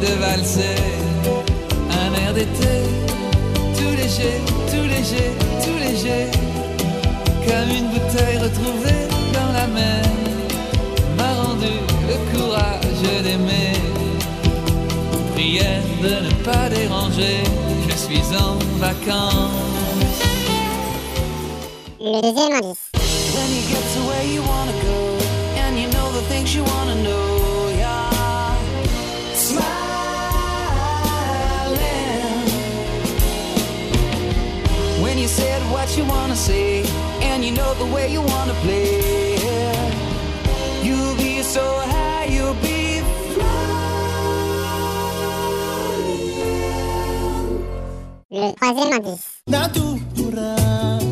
De valser. Un air d'été, tout léger, tout léger, tout léger, comme une bouteille retrouvée dans la mer, m'a rendu le courage d'aimer. Prière de ne pas déranger, je suis en vacances. Le deuxième indice. Wanna say, and you know the way you wanna play, you'll be so high, you'll be flying. Le troisième indice. Natura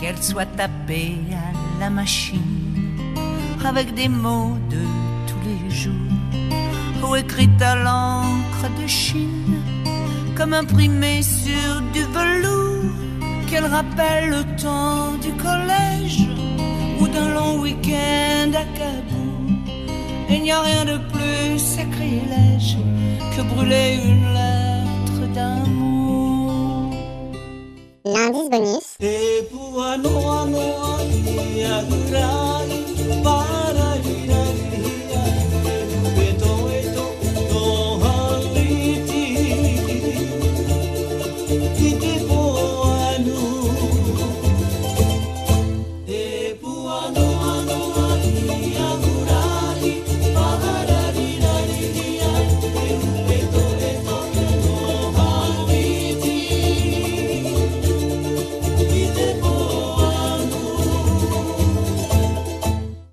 Qu'elle soit tapée à la machine avec des mots de tous les jours ou écrite à l'encre de Chine comme imprimée sur du velours qu'elle rappelle le temps du collège ou d'un long week-end à. Il n'y a rien de plus sacrilège que brûler une lettre d'amour. un indice bonus.